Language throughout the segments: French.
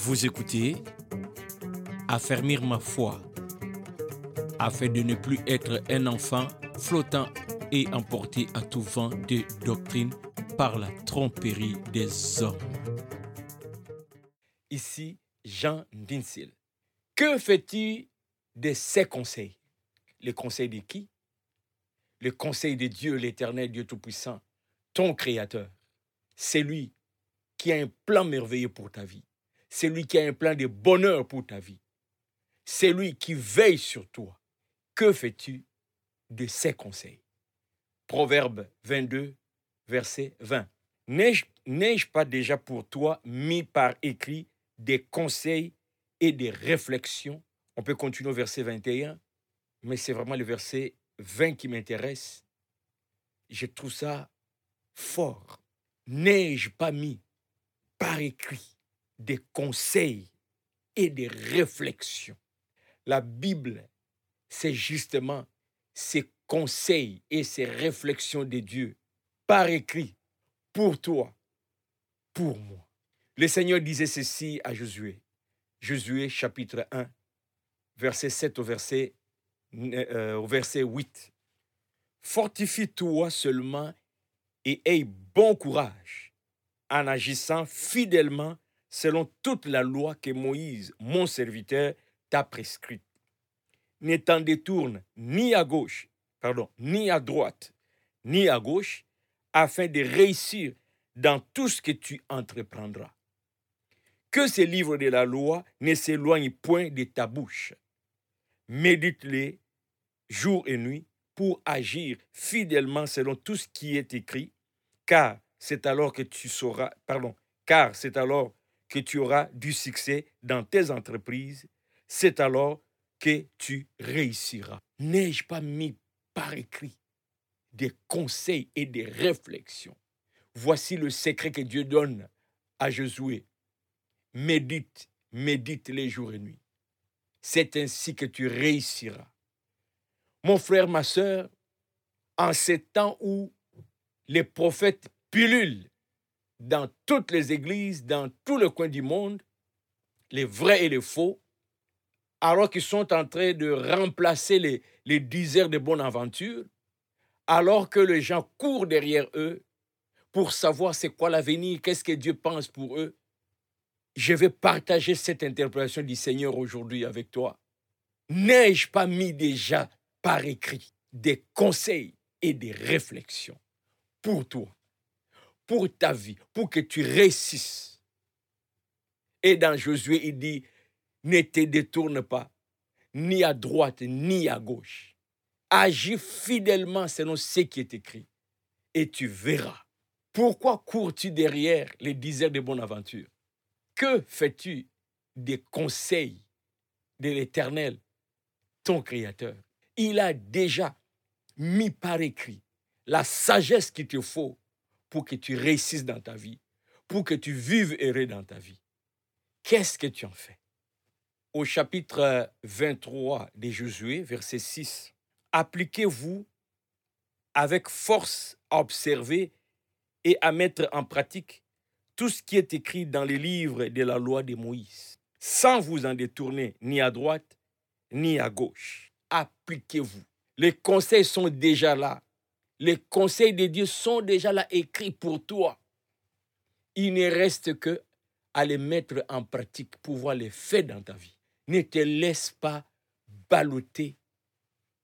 Vous écoutez Affermir ma foi afin de ne plus être un enfant flottant et emporté à tout vent de doctrine par la tromperie des hommes. Ici Jean Dinsil. Que fais-tu de ces conseils? Les conseils de qui? Le conseil de Dieu, l'éternel Dieu Tout-Puissant, ton Créateur. C'est lui qui a un plan merveilleux pour ta vie. C'est lui qui a un plan de bonheur pour ta vie. C'est lui qui veille sur toi. Que fais-tu de ses conseils? Proverbe 22, verset 20. N'ai-je pas déjà pour toi mis par écrit des conseils et des réflexions? On peut continuer au verset 21, mais c'est vraiment le verset 20 qui m'intéresse. Je trouve ça fort. N'ai-je pas mis par écrit des conseils et des réflexions. La Bible, c'est justement ces conseils et ces réflexions de Dieu par écrit pour toi, pour moi. Le Seigneur disait ceci à Josué. Josué chapitre 1, verset 7 au verset, euh, au verset 8. Fortifie-toi seulement et aie bon courage en agissant fidèlement selon toute la loi que Moïse, mon serviteur, t'a prescrite. Ne t'en détourne ni à gauche, pardon, ni à droite, ni à gauche, afin de réussir dans tout ce que tu entreprendras. Que ces livres de la loi ne s'éloignent point de ta bouche. Médite-les jour et nuit pour agir fidèlement selon tout ce qui est écrit, car c'est alors que tu sauras, pardon, car c'est alors que tu auras du succès dans tes entreprises, c'est alors que tu réussiras. N'ai-je pas mis par écrit des conseils et des réflexions? Voici le secret que Dieu donne à Josué. Médite, médite les jours et nuits. C'est ainsi que tu réussiras. Mon frère, ma soeur, en ces temps où les prophètes pilulent dans toutes les églises, dans tous les coins du monde, les vrais et les faux, alors qu'ils sont en train de remplacer les, les diseurs de bonne aventure, alors que les gens courent derrière eux pour savoir c'est quoi l'avenir, qu'est-ce que Dieu pense pour eux. Je vais partager cette interprétation du Seigneur aujourd'hui avec toi. N'ai-je pas mis déjà par écrit des conseils et des réflexions pour toi? Pour ta vie, pour que tu réussisses. Et dans Josué, il dit, ne te détourne pas, ni à droite, ni à gauche. Agis fidèlement selon ce qui est écrit, et tu verras. Pourquoi cours-tu derrière les déserts de bonne aventure Que fais-tu des conseils de l'Éternel, ton Créateur? Il a déjà mis par écrit la sagesse qu'il te faut pour que tu réussisses dans ta vie, pour que tu vives heureux dans ta vie. Qu'est-ce que tu en fais? Au chapitre 23 de Josué, verset 6, appliquez-vous avec force à observer et à mettre en pratique tout ce qui est écrit dans les livres de la loi de Moïse, sans vous en détourner ni à droite ni à gauche. Appliquez-vous. Les conseils sont déjà là. Les conseils de Dieu sont déjà là écrits pour toi. Il ne reste que à les mettre en pratique, pouvoir les faire dans ta vie. Ne te laisse pas balloter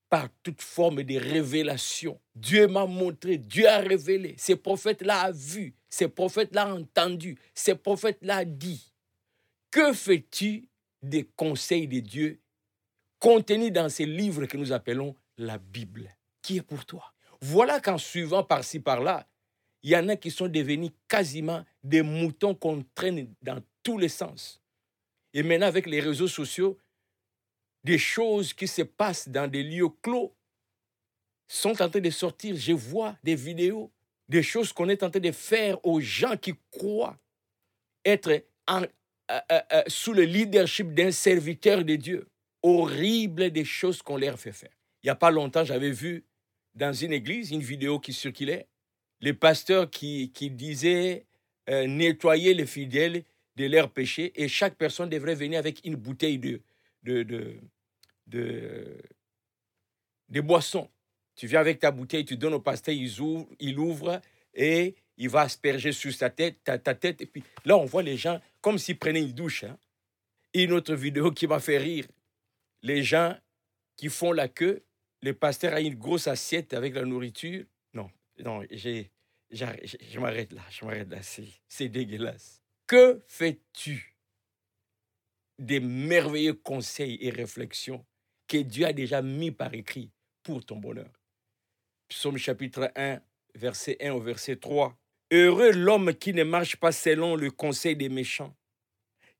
par toute forme de révélation. Dieu m'a montré, Dieu a révélé, ces prophètes-là ont vu, ces prophètes-là ont entendu, ces prophètes-là ont dit. Que fais-tu des conseils de Dieu contenus dans ces livres que nous appelons la Bible, qui est pour toi? Voilà qu'en suivant par-ci, par-là, il y en a qui sont devenus quasiment des moutons qu'on traîne dans tous les sens. Et maintenant, avec les réseaux sociaux, des choses qui se passent dans des lieux clos sont en train de sortir. Je vois des vidéos, des choses qu'on est en train de faire aux gens qui croient être euh, euh, euh, sous le leadership d'un serviteur de Dieu. Horrible des choses qu'on leur fait faire. Il n'y a pas longtemps, j'avais vu dans une église, une vidéo qui circulait, les pasteurs qui, qui disaient euh, nettoyer les fidèles de leurs péchés et chaque personne devrait venir avec une bouteille de, de, de, de, boisson. Tu viens avec ta bouteille, tu donnes au pasteur, il ouvre, il ouvre et il va asperger sur ta tête, ta, ta tête. Et puis là, on voit les gens comme s'ils prenaient une douche. Hein. Une autre vidéo qui m'a fait rire. Les gens qui font la queue, le pasteur a une grosse assiette avec la nourriture. Non, non, j'ai, je m'arrête là, je m'arrête là, c'est dégueulasse. Que fais-tu? Des merveilleux conseils et réflexions que Dieu a déjà mis par écrit pour ton bonheur Psaume chapitre 1, verset 1 au verset 3. Heureux l'homme qui ne marche pas selon le conseil des méchants,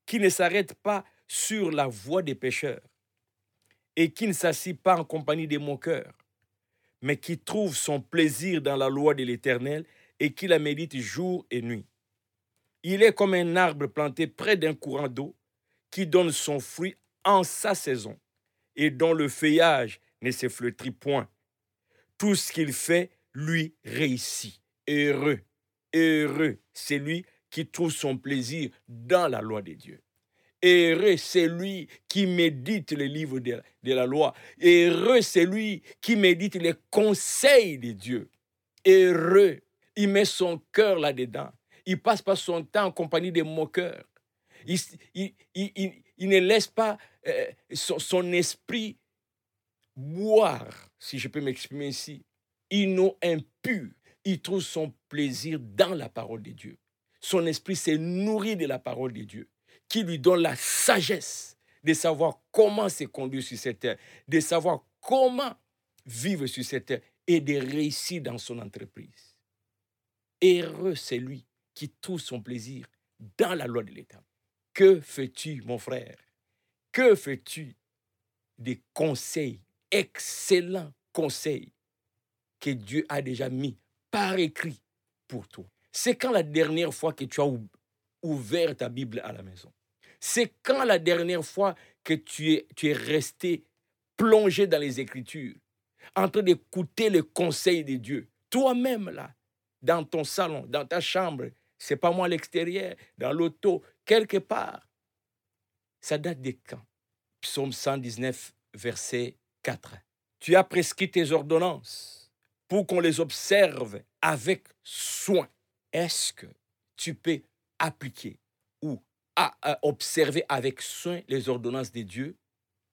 qui ne s'arrête pas sur la voie des pécheurs, et qui ne s'assit pas en compagnie des moqueurs, mais qui trouve son plaisir dans la loi de l'Éternel et qui la médite jour et nuit. Il est comme un arbre planté près d'un courant d'eau qui donne son fruit en sa saison et dont le feuillage ne se flétrit point. Tout ce qu'il fait lui réussit. Heureux, heureux, c'est lui qui trouve son plaisir dans la loi de Dieu. Heureux, c'est lui qui médite les livres de, la loi. Heureux, c'est lui qui médite les conseils de Dieu. Heureux, il met son cœur là-dedans. Il passe pas son temps en compagnie des moqueurs. Il, ne laisse pas euh, son, esprit boire, si je peux m'exprimer. Il n'est impur. Il trouve son plaisir dans la parole de Dieu. Son esprit s'est nourri de la parole de Dieu, qui lui donne la sagesse de savoir comment se conduire sur cette terre, de savoir comment vivre sur cette terre et de réussir dans son entreprise. Heureux c'est lui qui trouve son plaisir dans la loi de l'État. Que fais-tu, mon frère? Que fais-tu des conseils, excellents conseils que Dieu a déjà mis par écrit pour toi? C'est quand la dernière fois que tu as ouvert ta Bible à la maison? C'est quand la dernière fois que tu es, tu es resté plongé dans les Écritures, en train d'écouter les conseils de Dieu, toi-même là, dans ton salon, dans ta chambre, c'est pas moi à l'extérieur, dans l'auto, quelque part. Ça date de quand? Psaume 119, verset 4. Tu as prescrit tes ordonnances pour qu'on les observe avec soin. Est-ce que tu peux appliquer ou observer avec soin les ordonnances de Dieu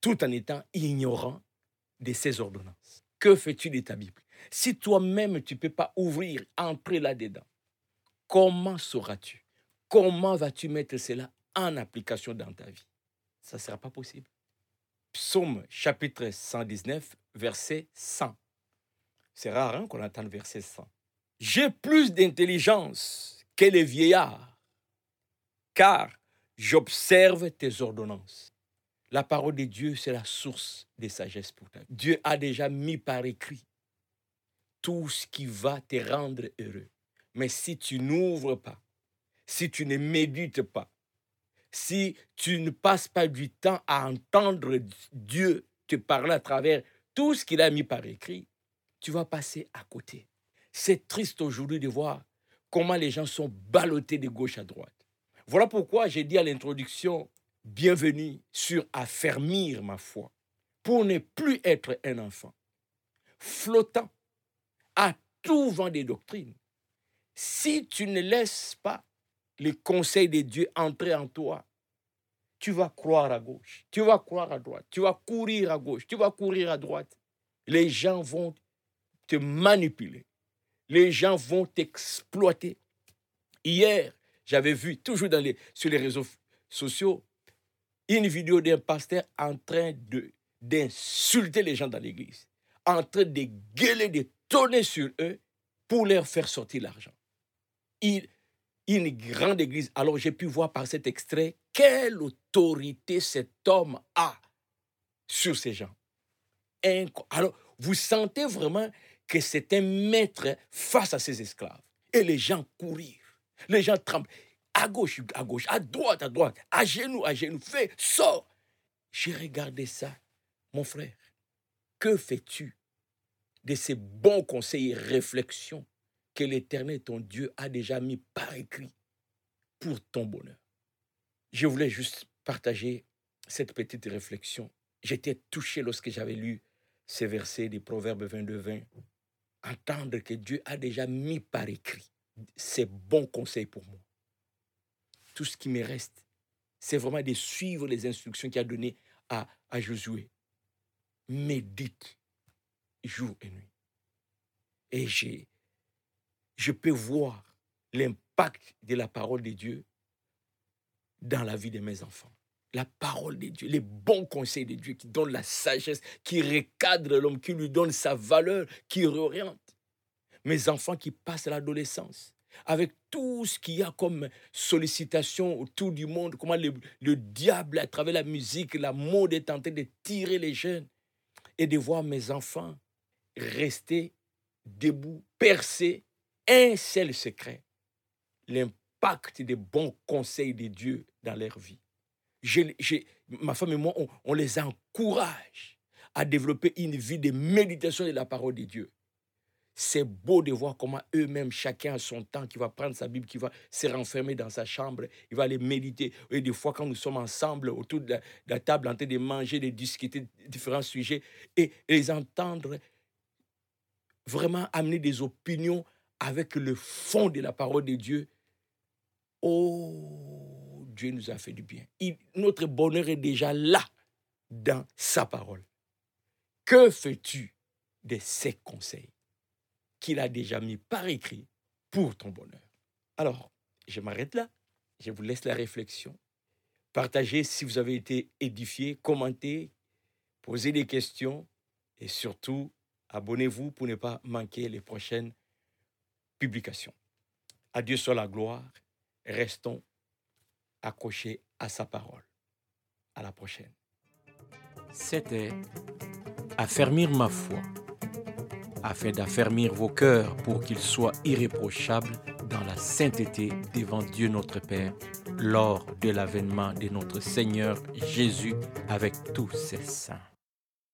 tout en étant ignorant de ces ordonnances Que fais-tu de ta Bible? Si toi-même, tu ne peux pas ouvrir, entrer là-dedans, comment sauras-tu? Comment vas-tu mettre cela en application dans ta vie? Ça ne sera pas possible. Psaume chapitre 119, verset 100. C'est rare hein, qu'on entende verset 100. J'ai plus d'intelligence que les vieillards, car j'observe tes ordonnances. La parole de Dieu, c'est la source de sagesse pour toi. Dieu a déjà mis par écrit tout ce qui va te rendre heureux. Mais si tu n'ouvres pas, si tu ne médites pas, si tu ne passes pas du temps à entendre Dieu te parler à travers tout ce qu'il a mis par écrit, tu vas passer à côté. C'est triste aujourd'hui de voir comment les gens sont ballottés de gauche à droite. Voilà pourquoi j'ai dit à l'introduction, bienvenue sur affermir ma foi, pour ne plus être un enfant, flottant à tout vent des doctrines. Si tu ne laisses pas les conseils de Dieu entrer en toi, tu vas croire à gauche, tu vas croire à droite, tu vas courir à gauche, tu vas courir à droite. Les gens vont te manipuler. Les gens vont t'exploiter. Hier, j'avais vu, toujours sur les réseaux sociaux, une vidéo d'un pasteur en train de, d'insulter les gens dans l'église, en train de gueuler, de tourner sur eux pour leur faire sortir l'argent. Une grande église. Alors j'ai pu voir par cet extrait quelle autorité cet homme a sur ces gens. Alors vous sentez vraiment que c'est un maître face à ses esclaves. Et les gens courir. Les gens tremblent. À gauche, à gauche, à droite, à droite, à genoux, à genoux. Fais, sors. J'ai regardé ça. Mon frère, que fais-tu de ces bons conseils et réflexions que l'Éternel, ton Dieu, a déjà mis par écrit pour ton bonheur? Je voulais juste partager cette petite réflexion. J'étais touché lorsque j'avais lu ces versets des Proverbes 22, 20. Entendre que Dieu a déjà mis par écrit ses bons conseils pour moi. Tout ce qui me reste, c'est vraiment de suivre les instructions qu'il a données à, à Josué. Médite jour et nuit. Et je peux voir l'impact de la parole de Dieu dans la vie de mes enfants. La parole de Dieu, les bons conseils de Dieu qui donnent la sagesse, qui recadrent l'homme, qui lui donne sa valeur, qui réoriente. Mes enfants qui passent l'adolescence, avec tout ce qu'il y a comme sollicitation autour du monde, comment le, le, diable, à travers la musique, la mode est en train de tirer les jeunes, et de voir mes enfants rester debout, percer un seul secret, l'impact des bons conseils de Dieu dans leur vie. ma femme et moi, on, les encourage à développer une vie de méditation de la parole de Dieu. C'est beau de voir comment eux-mêmes, chacun a son temps, qui va prendre sa Bible, qui va se renfermer dans sa chambre, il va aller méditer. Et des fois, quand nous sommes ensemble autour de la, table, en train de manger, de discuter de différents sujets, et les entendre vraiment amener des opinions avec le fond de la parole de Dieu, oh, Dieu nous a fait du bien. notre bonheur est déjà là, dans sa parole. Que fais-tu de ses conseils? Qu'il a déjà mis par écrit pour ton bonheur Alors, je m'arrête là. Je vous laisse la réflexion. Partagez si vous avez été édifié, commentez, posez des questions et surtout, abonnez-vous pour ne pas manquer les prochaines publication. À Dieu soit la gloire. Restons accrochés à sa parole. À la prochaine. C'était Affermir ma foi, afin d'affermir vos cœurs pour qu'ils soient irréprochables dans la sainteté devant Dieu notre Père lors de l'avènement de notre Seigneur Jésus avec tous ses saints.